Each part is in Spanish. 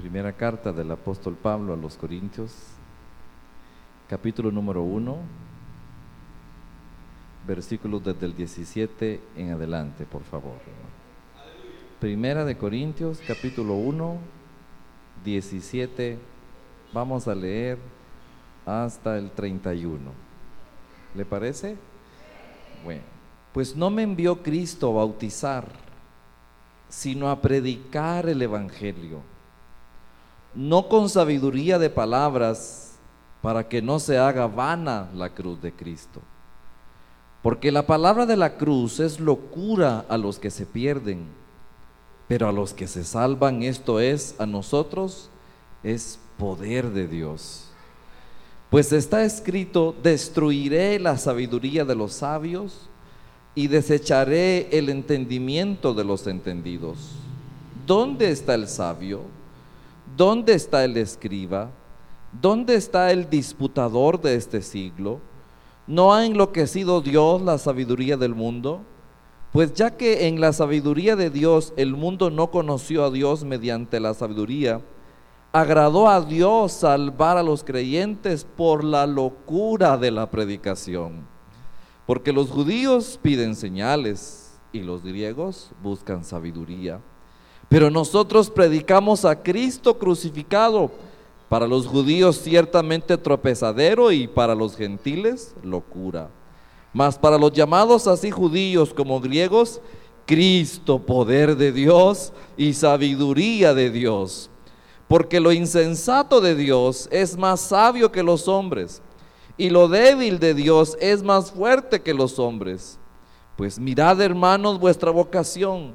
Primera carta del apóstol Pablo a los Corintios, capítulo número 1, versículos desde el 17 en adelante, por favor. Primera de Corintios, capítulo 1, 17, vamos a leer hasta el 31. ¿Le parece? Bueno, pues no me envió Cristo a bautizar, sino a predicar el Evangelio no con sabiduría de palabras, para que no se haga vana la cruz de Cristo. Porque la palabra de la cruz es locura a los que se pierden, pero a los que se salvan, esto es, a nosotros, es poder de Dios. Pues está escrito, destruiré la sabiduría de los sabios y desecharé el entendimiento de los entendidos. ¿Dónde está el sabio? ¿Dónde está el escriba? ¿Dónde está el disputador de este siglo? ¿No ha enloquecido Dios la sabiduría del mundo? Pues ya que en la sabiduría de Dios el mundo no conoció a Dios mediante la sabiduría, agradó a Dios salvar a los creyentes por la locura de la predicación. Porque los judíos piden señales y los griegos buscan sabiduría. Pero nosotros predicamos a Cristo crucificado, para los judíos ciertamente tropezadero y para los gentiles locura. Mas para los llamados así judíos como griegos, Cristo, poder de Dios y sabiduría de Dios. Porque lo insensato de Dios es más sabio que los hombres, y lo débil de Dios es más fuerte que los hombres. Pues mirad, hermanos, vuestra vocación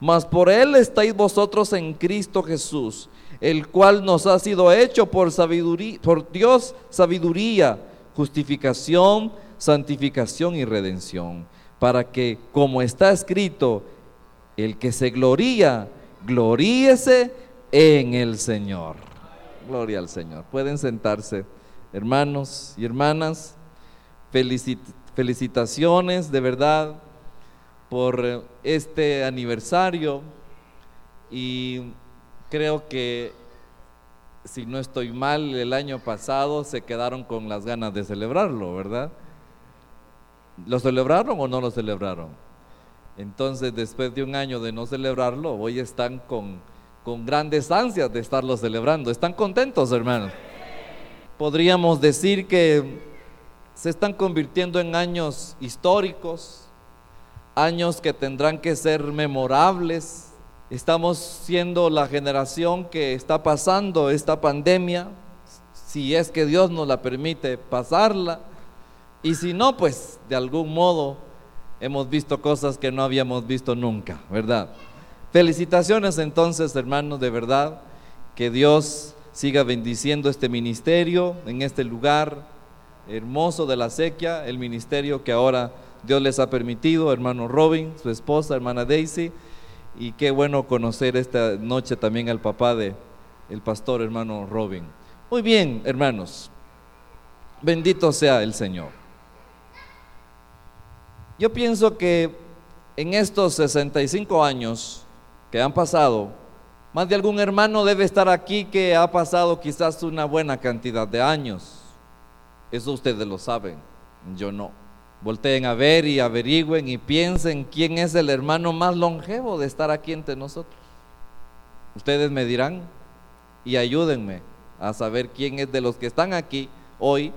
mas por él estáis vosotros en Cristo Jesús, el cual nos ha sido hecho por sabiduría, por Dios sabiduría, justificación, santificación y redención, para que, como está escrito, el que se gloría, gloríese en el Señor. Gloria al Señor. Pueden sentarse, hermanos y hermanas. felicitaciones, de verdad por este aniversario y creo que si no estoy mal, el año pasado se quedaron con las ganas de celebrarlo, ¿verdad? ¿Lo celebraron o no lo celebraron? Entonces, después de un año de no celebrarlo, hoy están con, con grandes ansias de estarlo celebrando. ¿Están contentos, hermanos? Podríamos decir que se están convirtiendo en años históricos, años que tendrán que ser memorables. Estamos siendo la generación que está pasando esta pandemia, si es que Dios nos la permite pasarla. Y si no, pues de algún modo hemos visto cosas que no habíamos visto nunca, ¿verdad? Felicitaciones entonces, hermanos, de verdad, que Dios siga bendiciendo este ministerio en este lugar hermoso de la sequía, el ministerio que ahora Dios les ha permitido, hermano Robin, su esposa, hermana Daisy, y qué bueno conocer esta noche también al papá de el pastor hermano Robin. Muy bien, hermanos. Bendito sea el Señor. Yo pienso que en estos 65 años que han pasado, más de algún hermano debe estar aquí que ha pasado quizás una buena cantidad de años. Eso ustedes lo saben, yo no. Volteen a ver y averigüen y piensen quién es el hermano más longevo de estar aquí entre nosotros. Ustedes me dirán y ayúdenme a saber quién es de los que están aquí hoy,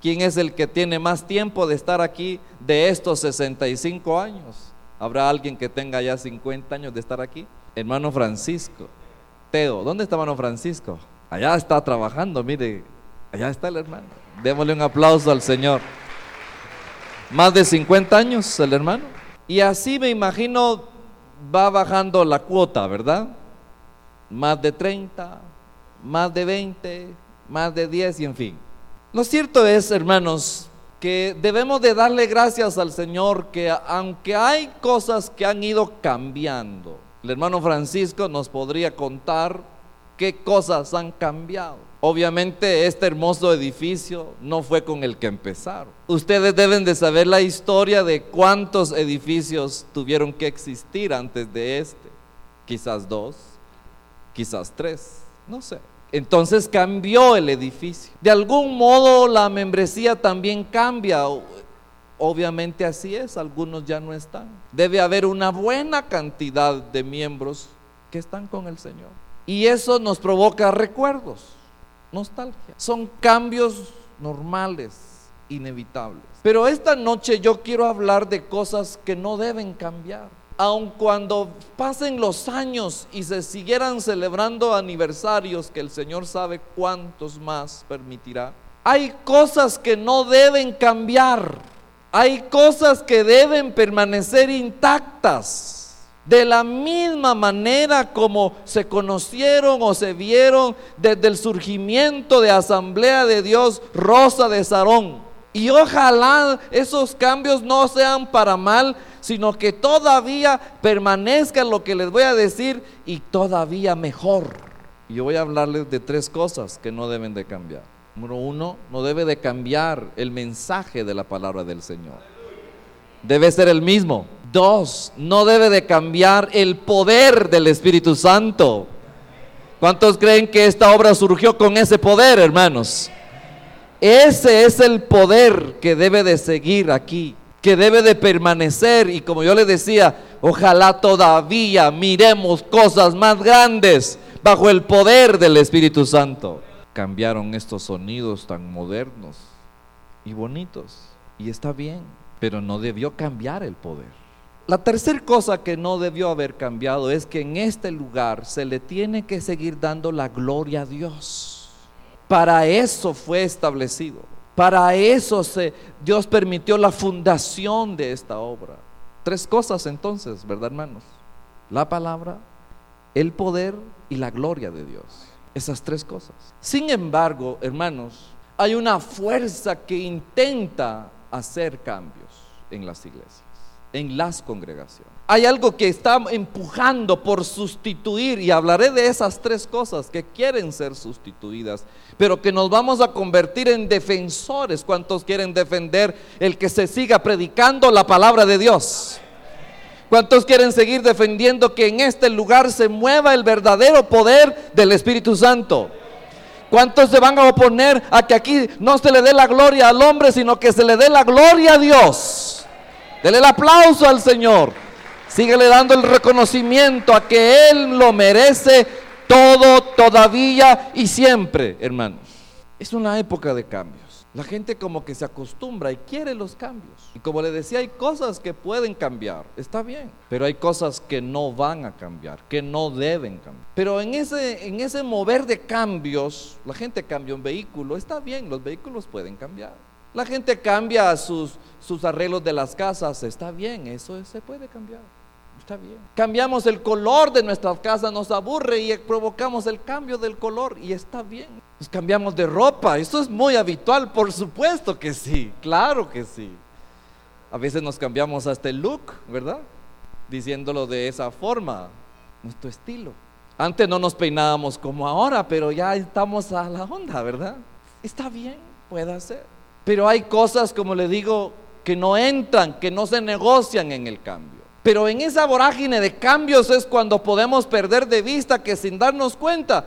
quién es el que tiene más tiempo de estar aquí de estos 65 años. ¿Habrá alguien que tenga ya 50 años de estar aquí? Hermano Francisco. Teo, ¿dónde está hermano Francisco? Allá está trabajando, mire, allá está el hermano. Démosle un aplauso al Señor más de 50 años el hermano. Y así me imagino va bajando la cuota, ¿verdad? más de 30, más de 20, más de 10 y en fin. Lo cierto es, hermanos, que debemos de darle gracias al Señor que aunque hay cosas que han ido cambiando, el hermano Francisco nos podría contar qué cosas han cambiado. Obviamente este hermoso edificio no fue con el que empezaron. Ustedes deben de saber la historia de cuántos edificios tuvieron que existir antes de este. Quizás dos, quizás tres, no sé. Entonces cambió el edificio. De algún modo la membresía también cambia. Obviamente así es, algunos ya no están. Debe haber una buena cantidad de miembros que están con el Señor. Y eso nos provoca recuerdos, nostalgia. Son cambios normales, inevitables. Pero esta noche yo quiero hablar de cosas que no deben cambiar aun cuando pasen los años y se siguieran celebrando aniversarios, que el Señor sabe cuántos más permitirá, hay cosas que no deben cambiar, hay cosas que deben permanecer intactas. De la misma manera como se conocieron o se vieron desde el surgimiento de Asamblea de Dios Rosa de Sarón. Y ojalá esos cambios no sean para mal, sino que todavía permanezca lo que les voy a decir y todavía mejor. Y yo voy a hablarles de tres cosas que no deben de cambiar. Número uno, no debe de cambiar el mensaje de la palabra del Señor. Debe ser el mismo. Dos, no debe de cambiar el poder del Espíritu Santo. ¿Cuántos creen que esta obra surgió con ese poder, hermanos? Ese es el poder que debe de seguir aquí que debe de permanecer y como yo le decía, ojalá todavía miremos cosas más grandes bajo el poder del Espíritu Santo. Cambiaron estos sonidos tan modernos y bonitos y está bien, pero no debió cambiar el poder. La tercera cosa que no debió haber cambiado es que en este lugar se le tiene que seguir dando la gloria a Dios. Para eso fue establecido. Para eso Dios permitió la fundación de esta obra. Tres cosas entonces, ¿verdad hermanos? La palabra, el poder y la gloria de Dios. Esas tres cosas. Sin embargo, hermanos, hay una fuerza que intenta hacer cambios en las iglesias en las congregaciones. Hay algo que está empujando por sustituir y hablaré de esas tres cosas que quieren ser sustituidas, pero que nos vamos a convertir en defensores. ¿Cuántos quieren defender el que se siga predicando la palabra de Dios? ¿Cuántos quieren seguir defendiendo que en este lugar se mueva el verdadero poder del Espíritu Santo? ¿Cuántos se van a oponer a que aquí no se le dé la gloria al hombre, sino que se le dé la gloria a Dios? Dele el aplauso al Señor. Síguele dando el reconocimiento a que Él lo merece todo, todavía y siempre, hermanos. Es una época de cambios. La gente como que se acostumbra y quiere los cambios. Y como le decía, hay cosas que pueden cambiar, está bien, pero hay cosas que no van a cambiar, que no deben cambiar. Pero en ese, en ese mover de cambios, la gente cambia un vehículo, está bien, los vehículos pueden cambiar. La gente cambia sus, sus arreglos de las casas, está bien, eso se puede cambiar. Está bien. Cambiamos el color de nuestras casas, nos aburre y provocamos el cambio del color y está bien. Nos cambiamos de ropa, eso es muy habitual, por supuesto que sí, claro que sí. A veces nos cambiamos hasta el look, ¿verdad? Diciéndolo de esa forma, nuestro estilo. Antes no nos peinábamos como ahora, pero ya estamos a la onda, ¿verdad? Está bien, puede ser. Pero hay cosas, como le digo, que no entran, que no se negocian en el cambio. Pero en esa vorágine de cambios es cuando podemos perder de vista que sin darnos cuenta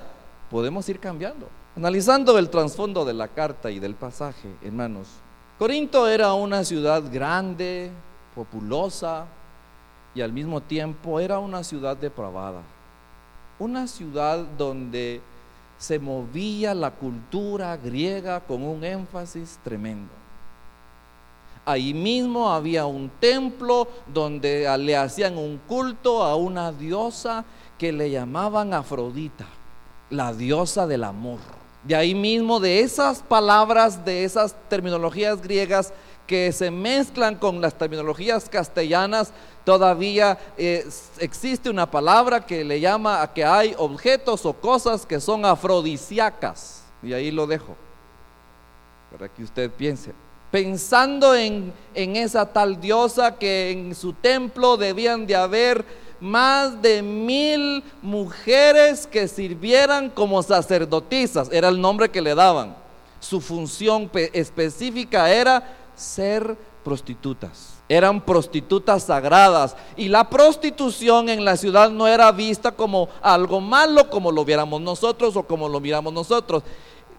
podemos ir cambiando. Analizando el trasfondo de la carta y del pasaje, hermanos, Corinto era una ciudad grande, populosa y al mismo tiempo era una ciudad depravada. Una ciudad donde se movía la cultura griega con un énfasis tremendo. Ahí mismo había un templo donde le hacían un culto a una diosa que le llamaban Afrodita, la diosa del amor. De ahí mismo, de esas palabras, de esas terminologías griegas, que se mezclan con las terminologías castellanas, todavía eh, existe una palabra que le llama a que hay objetos o cosas que son afrodisíacas. Y ahí lo dejo, para que usted piense. Pensando en, en esa tal diosa que en su templo debían de haber más de mil mujeres que sirvieran como sacerdotisas, era el nombre que le daban. Su función específica era ser prostitutas. Eran prostitutas sagradas y la prostitución en la ciudad no era vista como algo malo como lo viéramos nosotros o como lo miramos nosotros.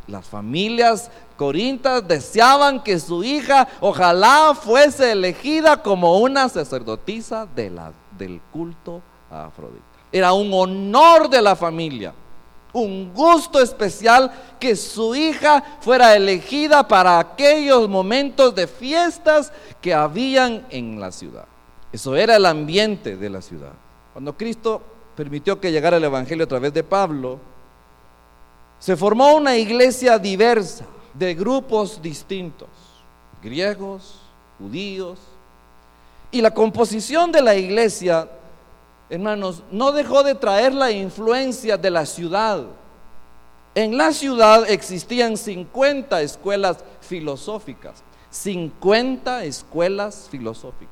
Las familias corintas deseaban que su hija ojalá fuese elegida como una sacerdotisa de la del culto a Afrodita. Era un honor de la familia, un gusto especial que su hija fuera elegida para aquellos momentos de fiestas que habían en la ciudad. Eso era el ambiente de la ciudad. Cuando Cristo permitió que llegara el Evangelio a través de Pablo, se formó una iglesia diversa de grupos distintos, griegos, judíos, y la composición de la iglesia, hermanos, no dejó de traer la influencia de la ciudad. En la ciudad existían 50 escuelas filosóficas, 50 escuelas filosóficas.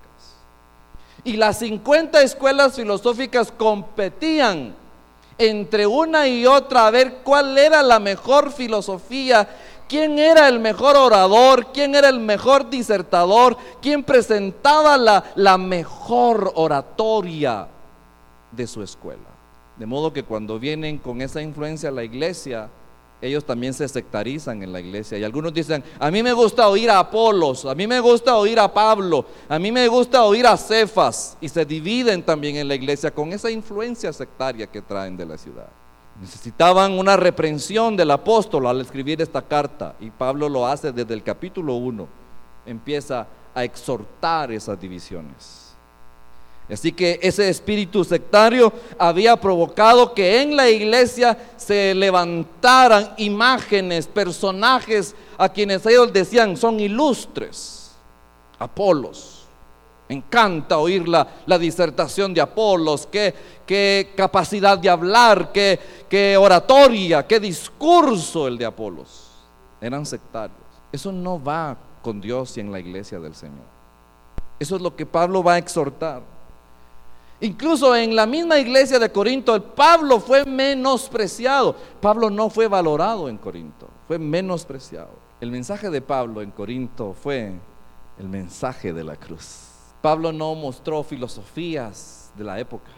Y las 50 escuelas filosóficas competían entre una y otra a ver cuál era la mejor filosofía quién era el mejor orador, quién era el mejor disertador, quién presentaba la, la mejor oratoria de su escuela. De modo que cuando vienen con esa influencia a la iglesia, ellos también se sectarizan en la iglesia. Y algunos dicen, a mí me gusta oír a Apolos, a mí me gusta oír a Pablo, a mí me gusta oír a Cefas. Y se dividen también en la iglesia con esa influencia sectaria que traen de la ciudad. Necesitaban una reprensión del apóstol al escribir esta carta y Pablo lo hace desde el capítulo 1. Empieza a exhortar esas divisiones. Así que ese espíritu sectario había provocado que en la iglesia se levantaran imágenes, personajes a quienes ellos decían son ilustres. Apolos, encanta oír la, disertación de Apolos, qué, qué capacidad de hablar, qué, qué oratoria, qué discurso el de Apolos. Eran sectarios. Eso no va con Dios y en la iglesia del Señor. Eso es lo que Pablo va a exhortar. Incluso en la misma iglesia de Corinto, el Pablo fue menospreciado. Pablo no fue valorado en Corinto, fue menospreciado. El mensaje de Pablo en Corinto fue el mensaje de la cruz. Pablo no mostró filosofías de la época.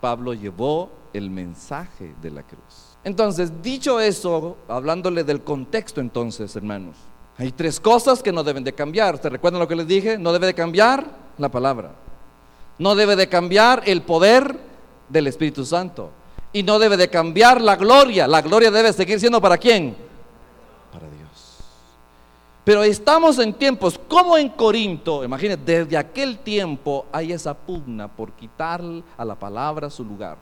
Pablo llevó el mensaje de la cruz. Entonces, dicho eso, hablándole del contexto entonces, hermanos, hay tres cosas que no deben de cambiar. ¿Se recuerdan lo que les dije? No debe de cambiar la palabra. No debe de cambiar el poder del Espíritu Santo. Y no debe de cambiar la gloria. La gloria debe seguir siendo para quién? Pero estamos en tiempos como en Corinto, imagínense, desde aquel tiempo hay esa pugna por quitar a la palabra su lugar.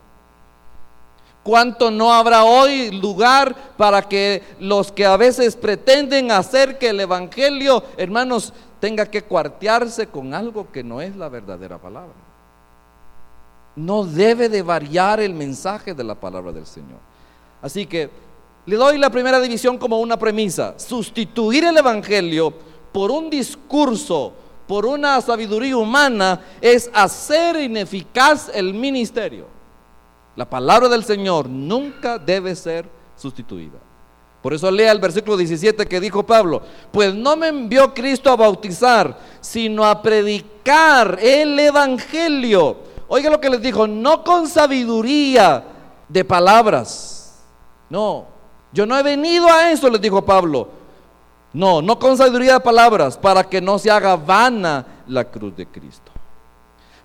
¿Cuánto no habrá hoy lugar para que los que a veces pretenden hacer que el Evangelio, hermanos, tenga que cuartearse con algo que no es la verdadera palabra? No debe de variar el mensaje de la palabra del Señor. Así que le doy la primera división como una premisa. Sustituir el Evangelio por un discurso, por una sabiduría humana, es hacer ineficaz el ministerio. La palabra del Señor nunca debe ser sustituida. Por eso lea el versículo 17 que dijo Pablo, pues no me envió Cristo a bautizar, sino a predicar el Evangelio. Oiga lo que les dijo, no con sabiduría de palabras, no, yo no he venido a eso, les dijo Pablo. No, no con sabiduría de palabras, para que no se haga vana la cruz de Cristo.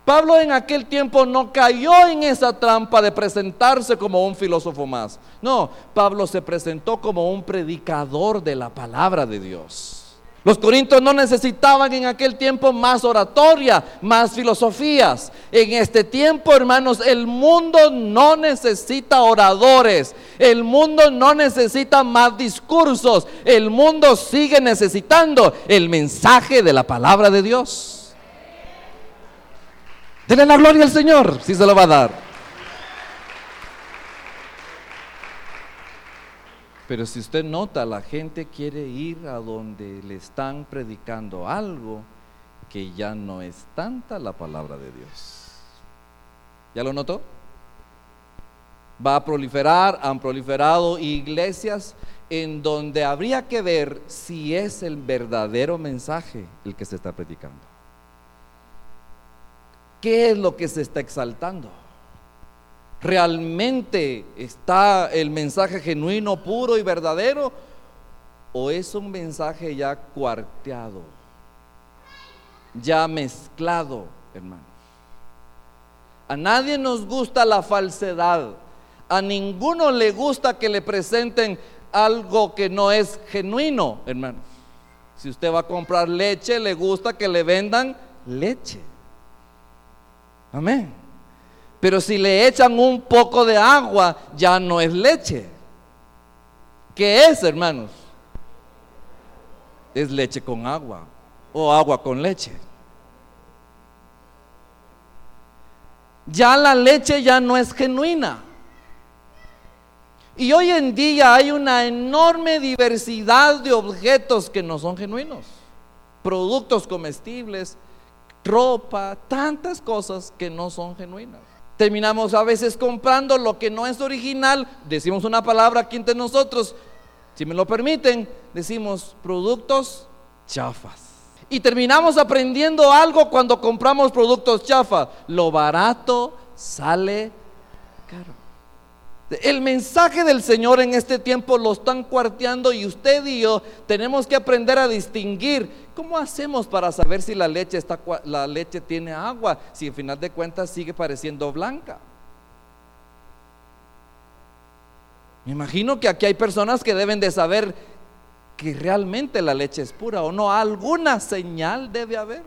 Pablo en aquel tiempo no cayó en esa trampa de presentarse como un filósofo más. No, Pablo se presentó como un predicador de la palabra de Dios. Los corintios no necesitaban en aquel tiempo más oratoria, más filosofías. En este tiempo, hermanos, el mundo no necesita oradores. El mundo no necesita más discursos. El mundo sigue necesitando el mensaje de la palabra de Dios. Denle la gloria al Señor, si se lo va a dar. Pero si usted nota, la gente quiere ir a donde le están predicando algo que ya no es tanta la palabra de Dios. ¿Ya lo notó? Va a proliferar, han proliferado iglesias en donde habría que ver si es el verdadero mensaje el que se está predicando. ¿Qué es lo que se está exaltando? ¿Realmente está el mensaje genuino, puro y verdadero? ¿O es un mensaje ya cuarteado, ya mezclado, hermanos? A nadie nos gusta la falsedad. A ninguno le gusta que le presenten algo que no es genuino, hermanos. Si usted va a comprar leche, le gusta que le vendan leche. Amén. Pero si le echan un poco de agua, ya no es leche. ¿Qué es, hermanos? Es leche con agua o agua con leche. Ya la leche ya no es genuina. Y hoy en día hay una enorme diversidad de objetos que no son genuinos. Productos comestibles, ropa, tantas cosas que no son genuinas. Terminamos a veces comprando lo que no es original. Decimos una palabra aquí entre nosotros, si me lo permiten, decimos productos chafas. Y terminamos aprendiendo algo cuando compramos productos chafas. Lo barato sale caro. El mensaje del Señor en este tiempo lo están cuarteando y usted y yo tenemos que aprender a distinguir cómo hacemos para saber si la leche, está, la leche tiene agua, si al final de cuentas sigue pareciendo blanca. Me imagino que aquí hay personas que deben de saber que realmente la leche es pura o no, alguna señal debe haber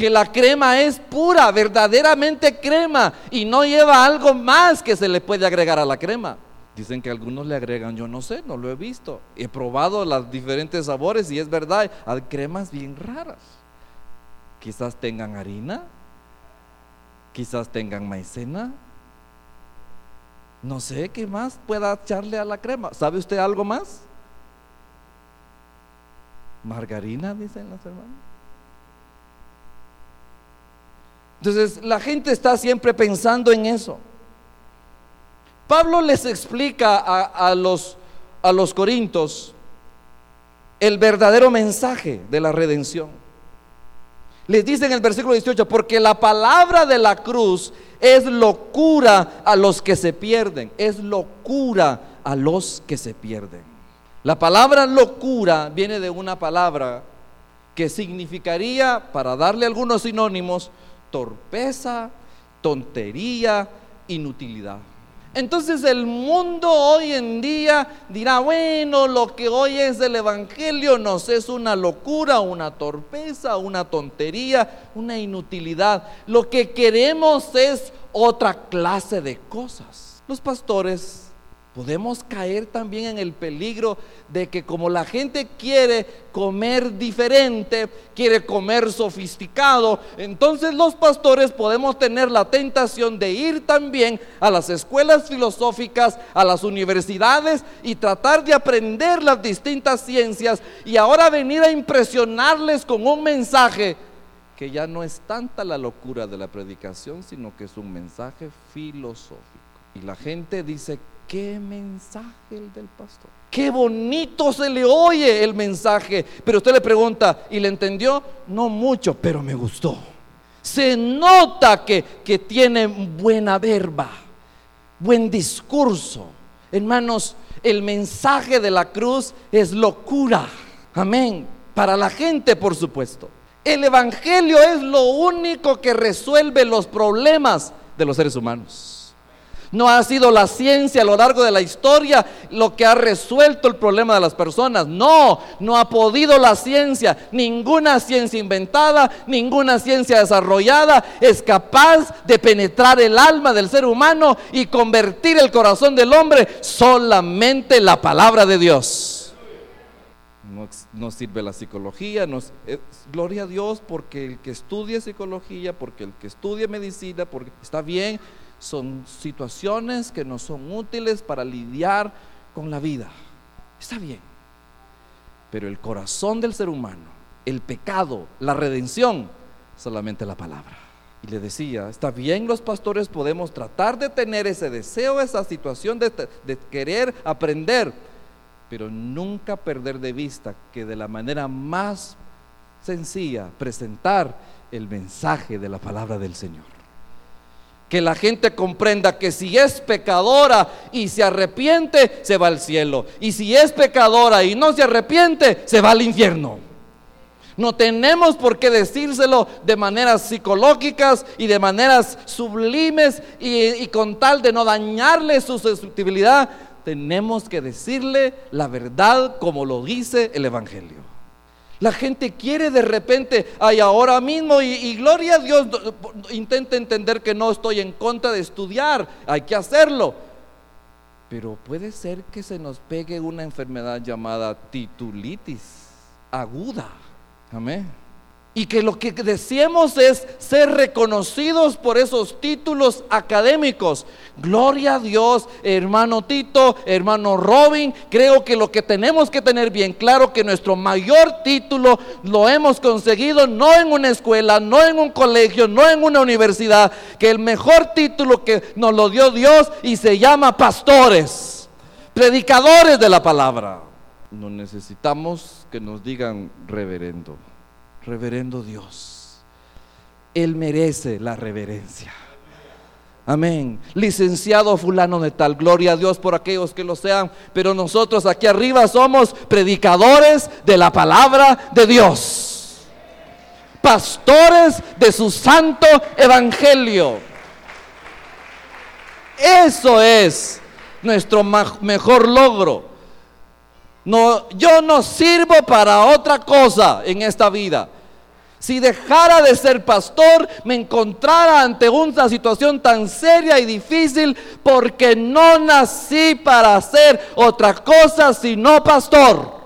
que la crema es pura, verdaderamente crema, y no lleva algo más que se le puede agregar a la crema. Dicen que algunos le agregan, yo no sé, no lo he visto. He probado los diferentes sabores y es verdad, hay cremas bien raras. Quizás tengan harina, quizás tengan maicena. No sé qué más pueda echarle a la crema. ¿Sabe usted algo más? Margarina, dicen las hermanas. Entonces la gente está siempre pensando en eso. Pablo les explica a, los, a los corintios el verdadero mensaje de la redención. Les dice en el versículo 18, porque la palabra de la cruz es locura a los que se pierden, es locura a los que se pierden. La palabra locura viene de una palabra que significaría, para darle algunos sinónimos, torpeza, tontería, inutilidad. Entonces el mundo hoy en día dirá, bueno, lo que hoy es el Evangelio nos es una locura, una torpeza, una tontería, una inutilidad. Lo que queremos es otra clase de cosas. Los pastores Podemos caer también en el peligro de que como la gente quiere comer diferente, quiere comer sofisticado, entonces los pastores podemos tener la tentación de ir también a las escuelas filosóficas, a las universidades y tratar de aprender las distintas ciencias y ahora venir a impresionarles con un mensaje que ya no es tanta la locura de la predicación, sino que es un mensaje filosófico. Y la gente dice, qué mensaje el del pastor. Qué bonito se le oye el mensaje. Pero usted le pregunta, ¿y le entendió? No mucho, pero me gustó. Se nota que, que tiene buena verba, buen discurso. Hermanos, el mensaje de la cruz es locura. Amén. Para la gente, por supuesto. El Evangelio es lo único que resuelve los problemas de los seres humanos. No ha sido la ciencia a lo largo de la historia lo que ha resuelto el problema de las personas. No, no ha podido la ciencia. Ninguna ciencia inventada, ninguna ciencia desarrollada es capaz de penetrar el alma del ser humano y convertir el corazón del hombre. Solamente la palabra de Dios. No, sirve la psicología. gloria a Dios porque el que estudie psicología, porque el que estudie medicina, porque está bien son situaciones que no son útiles para lidiar con la vida. Está bien. Pero el corazón del ser humano, el pecado, la redención, solamente la palabra. Y le decía, está bien los pastores podemos tratar de tener ese deseo, esa situación de, querer aprender, pero nunca perder de vista que de la manera más sencilla presentar el mensaje de la palabra del Señor que la gente comprenda que si es pecadora y se arrepiente, se va al cielo. Y si es pecadora y no se arrepiente, se va al infierno. No tenemos por qué decírselo de maneras psicológicas y de maneras sublimes y, con tal de no dañarle su susceptibilidad. Tenemos que decirle la verdad como lo dice el Evangelio. La gente quiere de repente, ay, ahora mismo, y, gloria a Dios, intenta entender que no estoy en contra de estudiar, hay que hacerlo. Pero puede ser que se nos pegue una enfermedad llamada titulitis aguda. Amén y que lo que deseemos es ser reconocidos por esos títulos académicos. Gloria a Dios, hermano Tito, hermano Robin, creo que lo que tenemos que tener bien claro que nuestro mayor título lo hemos conseguido no en una escuela, no en un colegio, no en una universidad, que el mejor título que nos lo dio Dios y se llama pastores, predicadores de la palabra. No necesitamos que nos digan reverendo reverendo Dios. Él merece la reverencia. Amén. Licenciado fulano de tal, gloria a Dios por aquellos que lo sean, pero nosotros aquí arriba somos predicadores de la palabra de Dios. Pastores de su santo evangelio. Eso es nuestro mejor logro. No, yo no sirvo para otra cosa en esta vida. Si dejara de ser pastor, me encontrara ante una situación tan seria y difícil porque no nací para hacer otra cosa sino pastor.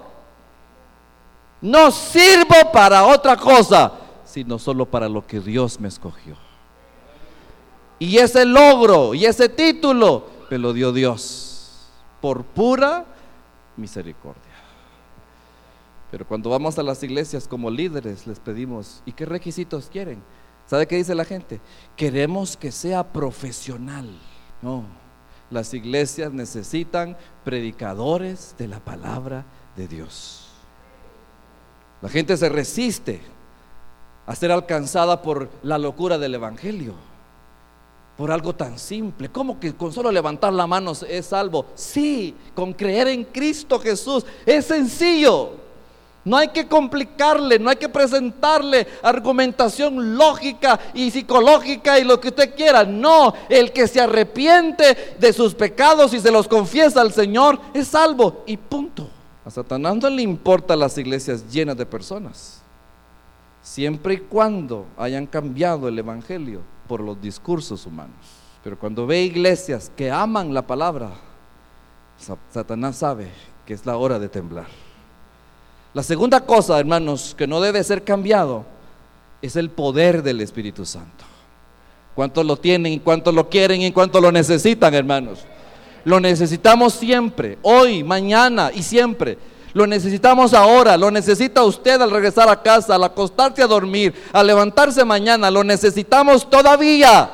No sirvo para otra cosa, sino solo para lo que Dios me escogió. Y ese logro y ese título me lo dio Dios por pura misericordia. Pero cuando vamos a las iglesias como líderes les pedimos, ¿y qué requisitos quieren? ¿Sabe qué dice la gente? Queremos que sea profesional. No, las iglesias necesitan predicadores de la palabra de Dios. La gente se resiste a ser alcanzada por la locura del Evangelio por algo tan simple. ¿Cómo que con solo levantar la mano es salvo? Sí, con creer en Cristo Jesús. Es sencillo. No hay que complicarle, no hay que presentarle argumentación lógica y psicológica y lo que usted quiera. No, el que se arrepiente de sus pecados y se los confiesa al Señor es salvo y punto. A Satanás no le importa las iglesias llenas de personas, siempre y cuando hayan cambiado el Evangelio por los discursos humanos. Pero cuando ve iglesias que aman la palabra, Satanás sabe que es la hora de temblar. La segunda cosa, hermanos, que no debe ser cambiado es el poder del Espíritu Santo. ¿Cuántos lo tienen cuántos lo quieren y cuántos lo necesitan, hermanos? Lo necesitamos siempre, hoy, mañana y siempre. Lo necesitamos ahora, lo necesita usted al regresar a casa, al acostarse a dormir, al levantarse mañana, lo necesitamos todavía.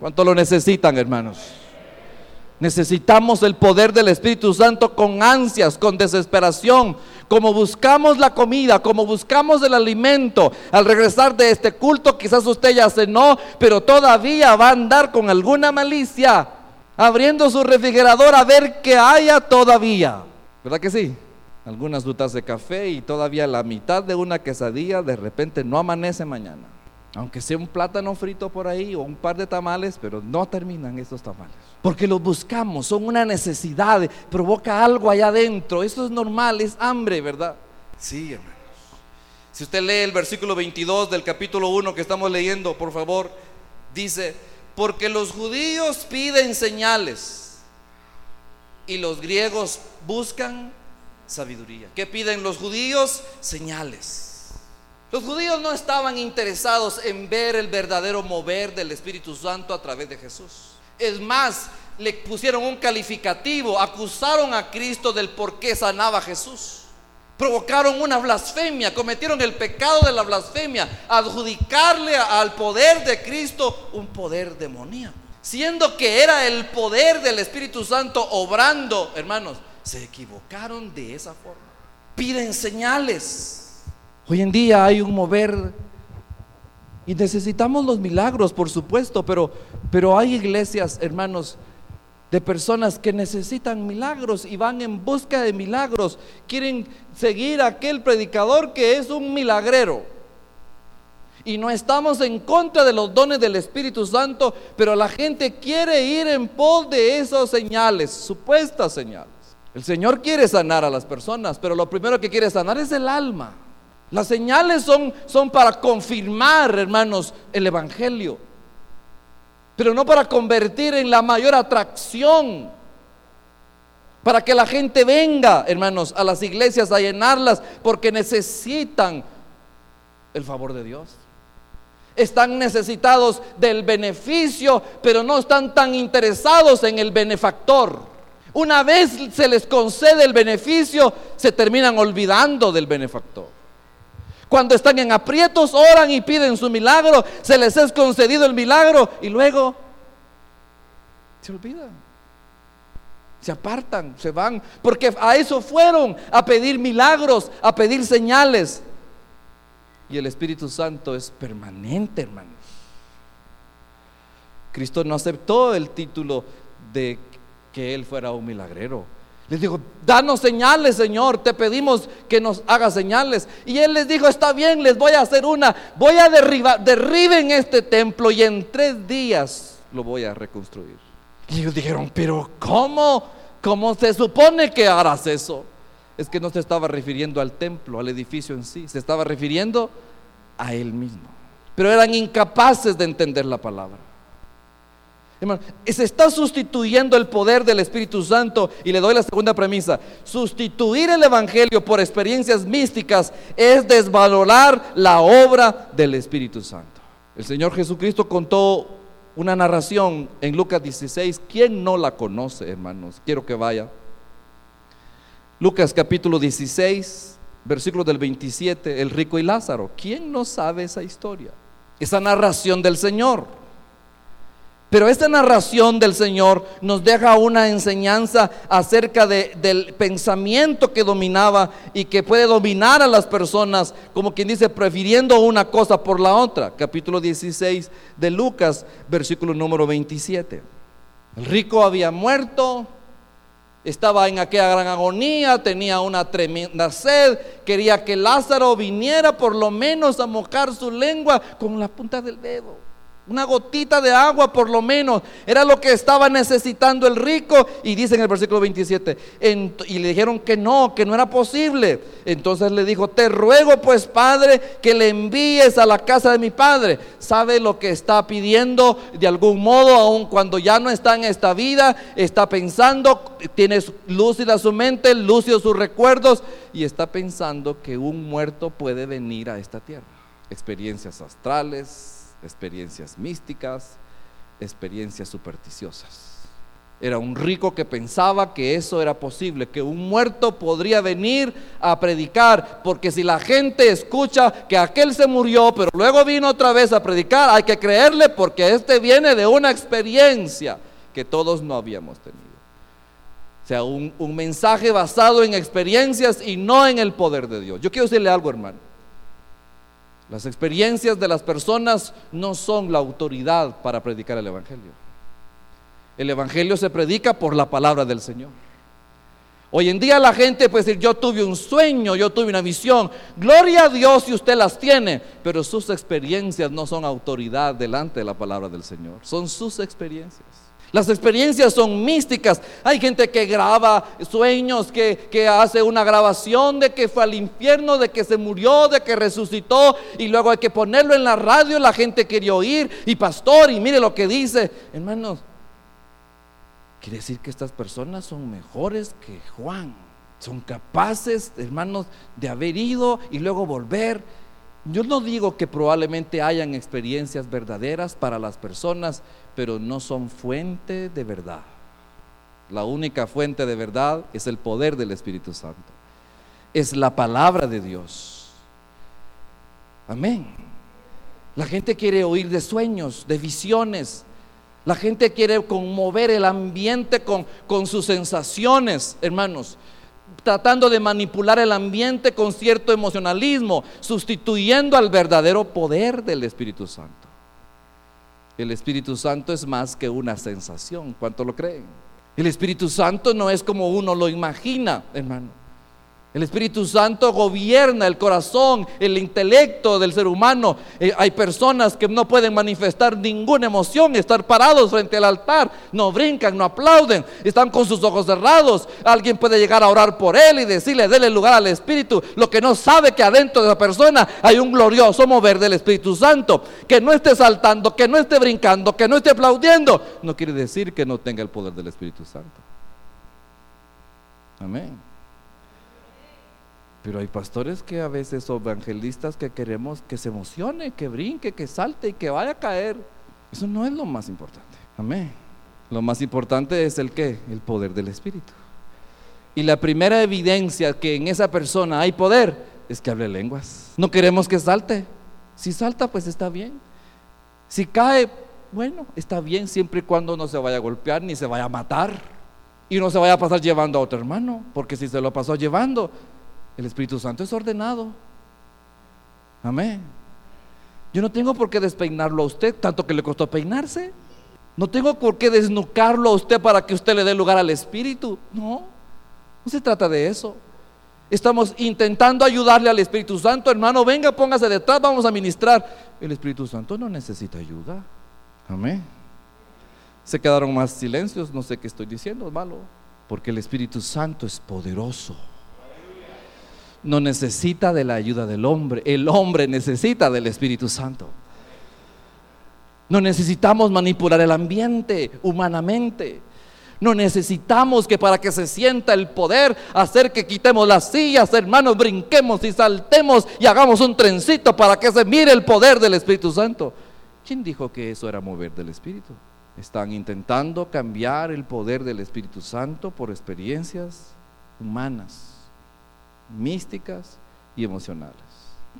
¿Cuánto lo necesitan, hermanos? Necesitamos el poder del Espíritu Santo con ansias, con desesperación, como buscamos la comida, como buscamos el alimento. Al regresar de este culto, quizás usted ya cenó, pero todavía va a andar con alguna malicia, abriendo su refrigerador a ver qué haya todavía. ¿Verdad que sí? algunas dutas de café y todavía la mitad de una quesadilla de repente no amanece mañana. Aunque sea un plátano frito por ahí o un par de tamales, pero no terminan estos tamales. Porque los buscamos, son una necesidad, provoca algo allá adentro. Eso es normal, es hambre, ¿verdad? Sí, hermanos. Si usted lee el versículo 22 del capítulo 1 que estamos leyendo, por favor, dice, porque los judíos piden señales y los griegos buscan sabiduría. ¿Qué piden los judíos? Señales. Los judíos no estaban interesados en ver el verdadero mover del Espíritu Santo a través de Jesús. Es más, le pusieron un calificativo, acusaron a Cristo del por qué sanaba Jesús. Provocaron una blasfemia, cometieron el pecado de la blasfemia, adjudicarle al poder de Cristo un poder demoníaco. Siendo que era el poder del Espíritu Santo obrando, hermanos, se equivocaron de esa forma. Piden señales. Hoy en día hay un mover y necesitamos los milagros, por supuesto, pero, pero hay iglesias, hermanos, de personas que necesitan milagros y van en busca de milagros. Quieren seguir a aquel predicador que es un milagrero. Y no estamos en contra de los dones del Espíritu Santo, pero la gente quiere ir en pos de esas señales, supuestas señales. El Señor quiere sanar a las personas, pero lo primero que quiere sanar es el alma. Las señales son, son para confirmar, hermanos, el Evangelio, pero no para convertir en la mayor atracción, para que la gente venga, hermanos, a las iglesias a llenarlas, porque necesitan el favor de Dios. Están necesitados del beneficio, pero no están tan interesados en el benefactor. Una vez se les concede el beneficio, se terminan olvidando del benefactor. Cuando están en aprietos, oran y piden su milagro, se les es concedido el milagro y luego se olvidan. Se apartan, se van, porque a eso fueron, a pedir milagros, a pedir señales. Y el Espíritu Santo es permanente, hermanos. Cristo no aceptó el título de que Él fuera un milagrero. Les dijo, danos señales, Señor, te pedimos que nos haga señales. Y él les dijo, está bien, les voy a hacer una. Voy a derribar, derriben este templo y en tres días lo voy a reconstruir. Y ellos dijeron, pero ¿cómo? ¿Cómo se supone que harás eso? Es que no se estaba refiriendo al templo, al edificio en sí, se estaba refiriendo a él mismo. Pero eran incapaces de entender la palabra se está sustituyendo el poder del Espíritu Santo y le doy la segunda premisa. Sustituir el Evangelio por experiencias místicas es desvalorar la obra del Espíritu Santo. El Señor Jesucristo contó una narración en Lucas 16. ¿Quién no la conoce, hermanos? Quiero que vaya. Lucas capítulo 16, versículo del 27, el rico y Lázaro. ¿Quién no sabe esa historia? Esa narración del Señor. Pero esta narración del Señor nos deja una enseñanza acerca del pensamiento que dominaba y que puede dominar a las personas, como quien dice, prefiriendo una cosa por la otra. Capítulo 16 de Lucas, versículo número 27. El rico había muerto, estaba en aquella gran agonía, tenía una tremenda sed, quería que Lázaro viniera por lo menos a mojar su lengua con la punta del dedo. Una gotita de agua por lo menos. Era lo que estaba necesitando el rico. Y dice en el versículo 27. y le dijeron que no, que no era posible. Entonces le dijo, te ruego pues Padre que le envíes a la casa de mi Padre. Sabe lo que está pidiendo de algún modo, aun cuando ya no está en esta vida. Está pensando, tiene lúcida su mente, lúcido sus recuerdos. Y está pensando que un muerto puede venir a esta tierra. Experiencias astrales experiencias místicas, experiencias supersticiosas. Era un rico que pensaba que eso era posible, que un muerto podría venir a predicar, porque si la gente escucha que aquel se murió, pero luego vino otra vez a predicar, hay que creerle porque este viene de una experiencia que todos no habíamos tenido. O sea, un, mensaje basado en experiencias y no en el poder de Dios. Yo quiero decirle algo, hermano. Las experiencias de las personas no son la autoridad para predicar el Evangelio. El Evangelio se predica por la palabra del Señor. Hoy en día la gente puede decir, yo tuve un sueño, yo tuve una visión. Gloria a Dios si usted las tiene, pero sus experiencias no son autoridad delante de la palabra del Señor, son sus experiencias. Las experiencias son místicas. Hay gente que graba sueños, que, que, hace una grabación de que fue al infierno, de que se murió, de que resucitó, y luego hay que ponerlo en la radio, la gente quiere oír, y pastor, y mire lo que dice. Hermanos, Quiere decir que estas personas son mejores que Juan. Son capaces, hermanos, de haber ido y luego volver. Yo no digo que probablemente hayan experiencias verdaderas para las personas, pero no son fuente de verdad. La única fuente de verdad es el poder del Espíritu Santo. Es la palabra de Dios. Amén. La gente quiere oír de sueños, de visiones, la gente quiere conmover el ambiente con, con sus sensaciones, hermanos tratando de manipular el ambiente con cierto emocionalismo, sustituyendo al verdadero poder del Espíritu Santo. El Espíritu Santo es más que una sensación, ¿cuánto lo creen? El Espíritu Santo no es como uno lo imagina, hermano. El Espíritu Santo gobierna el corazón, el intelecto del ser humano. Eh, hay personas que no pueden manifestar ninguna emoción, estar parados frente al altar, no brincan, no aplauden, están con sus ojos cerrados. Alguien puede llegar a orar por él y decirle, dele lugar al Espíritu. Lo que no sabe que adentro de la persona hay un glorioso mover del Espíritu Santo. Que no esté saltando, que no esté brincando, que no esté aplaudiendo, no quiere decir que no tenga el poder del Espíritu Santo. Amén. Pero hay pastores que a veces son evangelistas que queremos que se emocione, que brinque, que salte y que vaya a caer. Eso no es lo más importante. Amén. Lo más importante es el qué? El poder del Espíritu. Y la primera evidencia que en esa persona hay poder es que hable lenguas. No queremos que salte. Si salta, pues está bien. Si cae, bueno, está bien siempre y cuando no se vaya a golpear ni se vaya a matar. Y no se vaya a pasar llevando a otro hermano. Porque si se lo pasó llevando, el Espíritu Santo es ordenado. Amén. Yo no tengo por qué despeinarlo a usted, tanto que le costó peinarse. No tengo por qué desnucarlo a usted para que usted le dé lugar al Espíritu. No, no se trata de eso. Estamos intentando ayudarle al Espíritu Santo. Hermano, venga, póngase detrás, vamos a ministrar. El Espíritu Santo no necesita ayuda. Amén. Se quedaron más silencios, no sé qué estoy diciendo, malo. Porque el Espíritu Santo es poderoso no necesita de la ayuda del hombre, el hombre necesita del Espíritu Santo. No necesitamos manipular el ambiente humanamente. No necesitamos que para que se sienta el poder hacer que quitemos las sillas, hermanos, brinquemos y saltemos y hagamos un trencito para que se mire el poder del Espíritu Santo. ¿Quién dijo que eso era mover del Espíritu? Están intentando cambiar el poder del Espíritu Santo por experiencias humanas místicas y emocionales.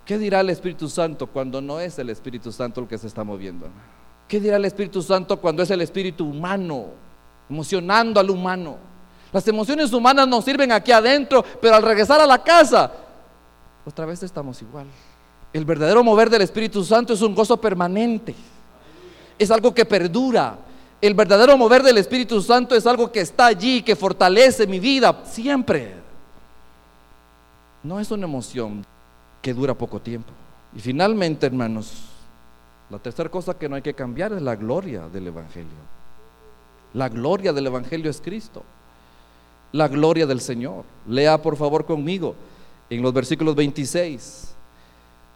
¿Qué dirá el Espíritu Santo cuando no es el Espíritu Santo el que se está moviendo? ¿Qué dirá el Espíritu Santo cuando es el Espíritu humano, emocionando al humano? Las emociones humanas nos sirven aquí adentro, pero al regresar a la casa, otra vez estamos igual. El verdadero mover del Espíritu Santo es un gozo permanente. Es algo que perdura. El verdadero mover del Espíritu Santo es algo que está allí, que fortalece mi vida siempre no es una emoción que dura poco tiempo. Y finalmente, hermanos, la tercera cosa que no hay que cambiar es la gloria del Evangelio. La gloria del Evangelio es Cristo. La gloria del Señor. Lea por favor conmigo en los versículos 26.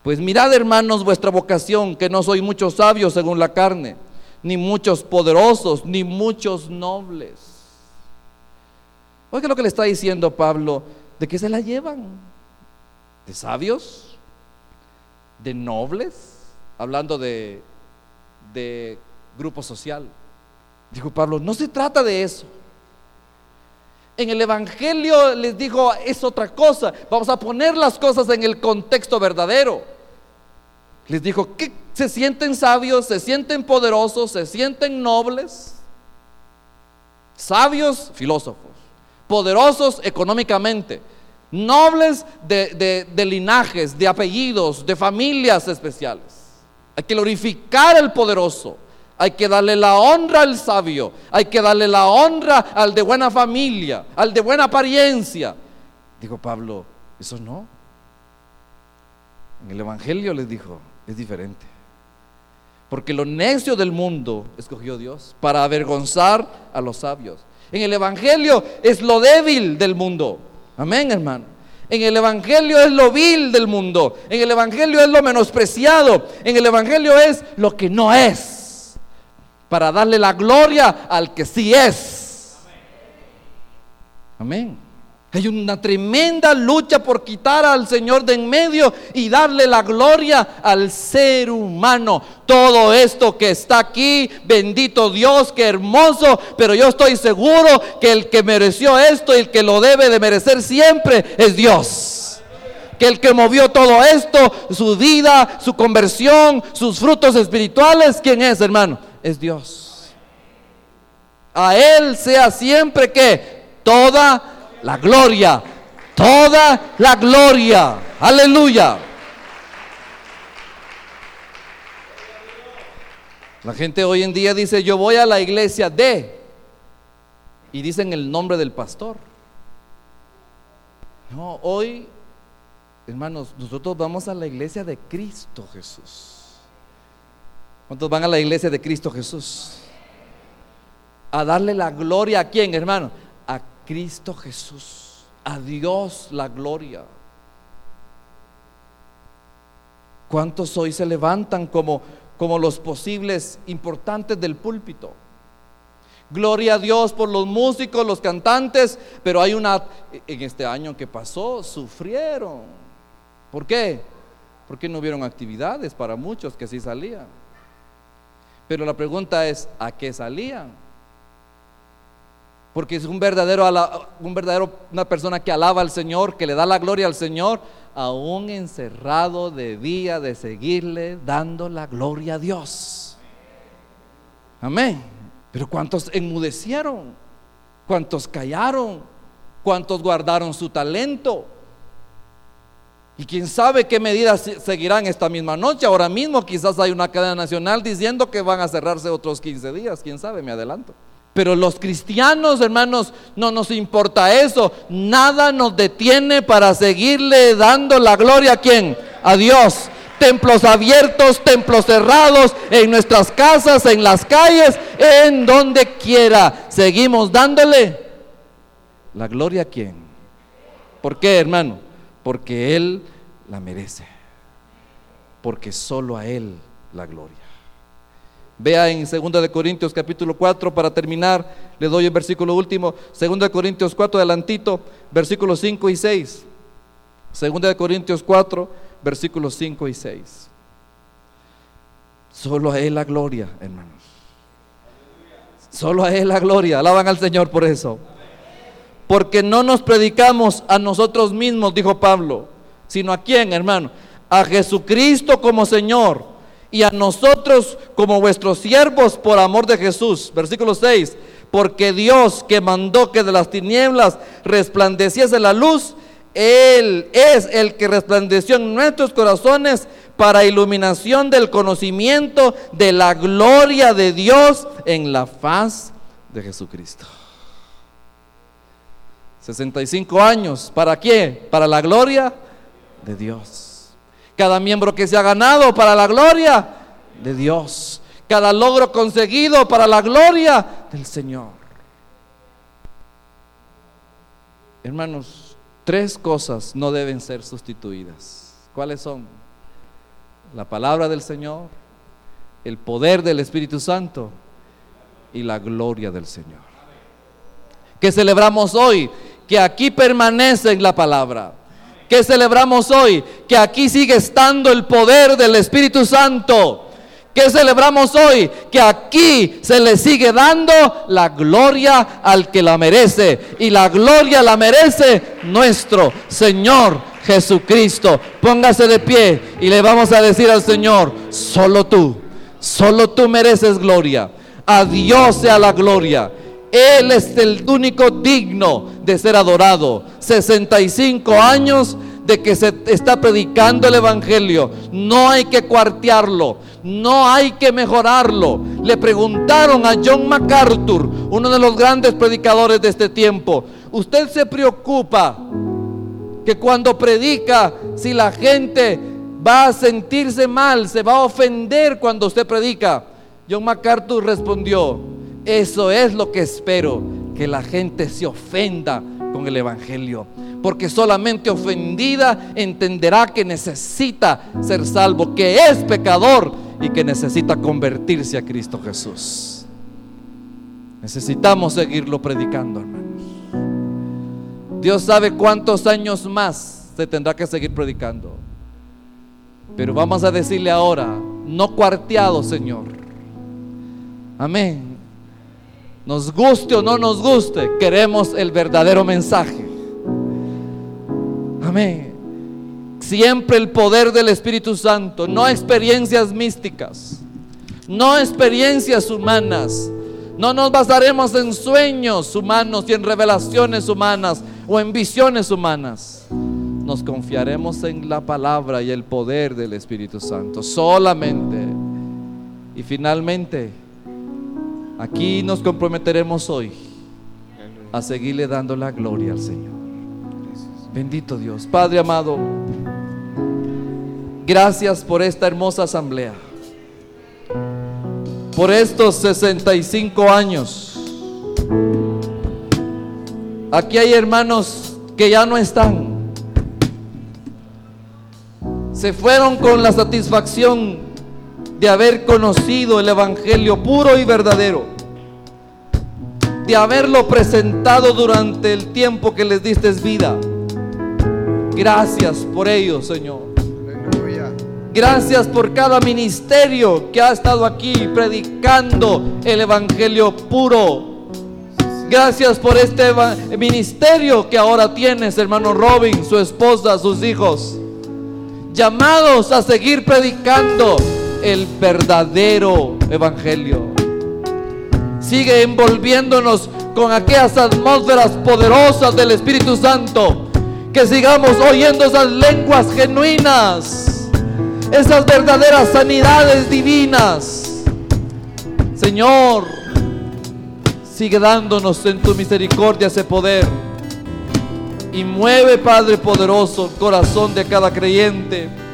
Pues mirad hermanos vuestra vocación, que no soy muchos sabios según la carne, ni muchos poderosos, ni muchos nobles. Oiga lo que le está diciendo Pablo, de que se la llevan de sabios, de nobles, hablando de, de grupo social. Dijo Pablo, no se trata de eso. En el Evangelio les dijo, es otra cosa. Vamos a poner las cosas en el contexto verdadero. Les dijo, que se sienten sabios, se sienten poderosos, se sienten nobles. Sabios, filósofos. Poderosos económicamente nobles de, linajes, de apellidos, de familias especiales. Hay que glorificar al poderoso, Hay que darle la honra al sabio. Hay que darle la honra al de buena familia, al de buena apariencia. Dijo Pablo, eso no. En el Evangelio les dijo, es diferente. Porque lo necio del mundo escogió Dios para avergonzar a los sabios. En el Evangelio es lo débil del mundo. Amén, hermano. En el Evangelio es lo vil del mundo. En el Evangelio es lo menospreciado. En el Evangelio es lo que no es. Para darle la gloria al que sí es. Amén. Hay una tremenda lucha por quitar al Señor de en medio y darle la gloria al ser humano. Todo esto que está aquí, bendito Dios, qué hermoso, pero yo estoy seguro que el que mereció esto y el que lo debe de merecer siempre es Dios. Que el que movió todo esto, su vida, su conversión, sus frutos espirituales, ¿quién es, hermano? Es Dios. A Él sea siempre que toda la gloria, toda la gloria. Aleluya. La gente hoy en día dice, yo voy a la iglesia de, y dicen el nombre del pastor. No, hoy, hermanos, nosotros vamos a la iglesia de Cristo Jesús. ¿Cuántos van a la iglesia de Cristo Jesús? A darle la gloria a quién, hermano? Cristo Jesús. A Dios la gloria. ¿Cuántos hoy se levantan como, como los posibles importantes del púlpito? Gloria a Dios por los músicos, los cantantes, pero hay una, en este año que pasó, sufrieron. ¿Por qué? Porque no hubieron actividades para muchos que sí salían. Pero la pregunta es, ¿a qué salían? Porque es un verdadero, un verdadero, una persona que alaba al Señor, que le da la gloria al Señor, aún encerrado debía de seguirle dando la gloria a Dios. Amén. Pero ¿cuántos enmudecieron? ¿Cuántos callaron? ¿Cuántos guardaron su talento? Y quién sabe qué medidas seguirán esta misma noche. Ahora mismo quizás hay una cadena nacional diciendo que van a cerrarse otros 15 días. Quién sabe, me adelanto. Pero los cristianos, hermanos, no nos importa eso. Nada nos detiene para seguirle dando la gloria a quién? A Dios. Templos abiertos, templos cerrados, en nuestras casas, en las calles, en donde quiera. Seguimos dándole la gloria a quién. ¿Por qué, hermano? Porque Él la merece. Porque solo a Él la gloria. Vea en 2 de Corintios capítulo 4 para terminar, le doy el versículo último, 2 de Corintios 4 adelantito, versículos 5 y 6. 2 de Corintios 4, versículos 5 y 6. Solo a Él la gloria, hermanos. Solo a Él la gloria. Alaban al Señor por eso. Porque no nos predicamos a nosotros mismos, dijo Pablo, sino a quién, hermano? A Jesucristo como Señor y a nosotros como vuestros siervos por amor de Jesús. Versículo 6. Porque Dios que mandó que de las tinieblas resplandeciese la luz, Él es el que resplandeció en nuestros corazones para iluminación del conocimiento de la gloria de Dios en la faz de Jesucristo. 65 años, ¿para qué? Para la gloria de Dios. Cada miembro que se ha ganado para la gloria de Dios. Cada logro conseguido para la gloria del Señor. Hermanos, tres cosas no deben ser sustituidas. ¿Cuáles son? La palabra del Señor, el poder del Espíritu Santo y la gloria del Señor. Que celebramos hoy, que aquí permanece en la palabra que celebramos hoy? Que aquí sigue estando el poder del Espíritu Santo. ¿Qué celebramos hoy? Que aquí se le sigue dando la gloria al que la merece. Y la gloria la merece nuestro Señor Jesucristo. Póngase de pie y le vamos a decir al Señor, solo tú, solo tú mereces gloria. A Dios sea la gloria. Él es el único digno de ser adorado. 65 años de que se está predicando el Evangelio. No hay que cuartearlo, no hay que mejorarlo. Le preguntaron a John MacArthur, uno de los grandes predicadores de este tiempo, ¿usted se preocupa que cuando predica, si la gente va a sentirse mal, se va a ofender cuando usted predica? John MacArthur respondió, eso es lo que espero, que la gente se ofenda con el Evangelio porque solamente ofendida entenderá que necesita ser salvo, que es pecador y que necesita convertirse a Cristo Jesús. Necesitamos seguirlo predicando, hermanos. Dios sabe cuántos años más se tendrá que seguir predicando. Pero vamos a decirle ahora, no cuarteado, Señor. Amén. Nos guste o no nos guste, queremos el verdadero mensaje. Amén. Siempre el poder del Espíritu Santo, no experiencias místicas, no experiencias humanas. No nos basaremos en sueños humanos y en revelaciones humanas o en visiones humanas. Nos confiaremos en la palabra y el poder del Espíritu Santo solamente. Y finalmente, aquí nos comprometeremos hoy a seguirle dando la gloria al Señor. Bendito Dios. Padre amado, gracias por esta hermosa asamblea. Por estos 65 años. Aquí hay hermanos que ya no están. Se fueron con la satisfacción de haber conocido el Evangelio puro y verdadero. De haberlo presentado durante el tiempo que les diste vida Gracias por ello, Señor. Gracias por cada ministerio que ha estado aquí predicando el Evangelio puro. Gracias por este ministerio que ahora tienes, hermano Robin, su esposa, sus hijos. Llamados a seguir predicando el verdadero Evangelio. Sigue envolviéndonos con aquellas atmósferas poderosas del Espíritu Santo que sigamos oyendo esas lenguas genuinas, esas verdaderas sanidades divinas. Señor, sigue dándonos en tu misericordia ese poder. Y mueve, Padre poderoso, el corazón de cada creyente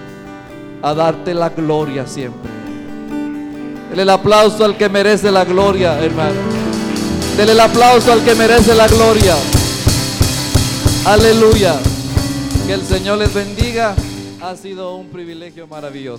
a darte la gloria siempre. Dele el aplauso al que merece la gloria, hermano. Dele el aplauso al que merece la gloria. Aleluya. Que el Señor les bendiga. Ha sido un privilegio maravilloso.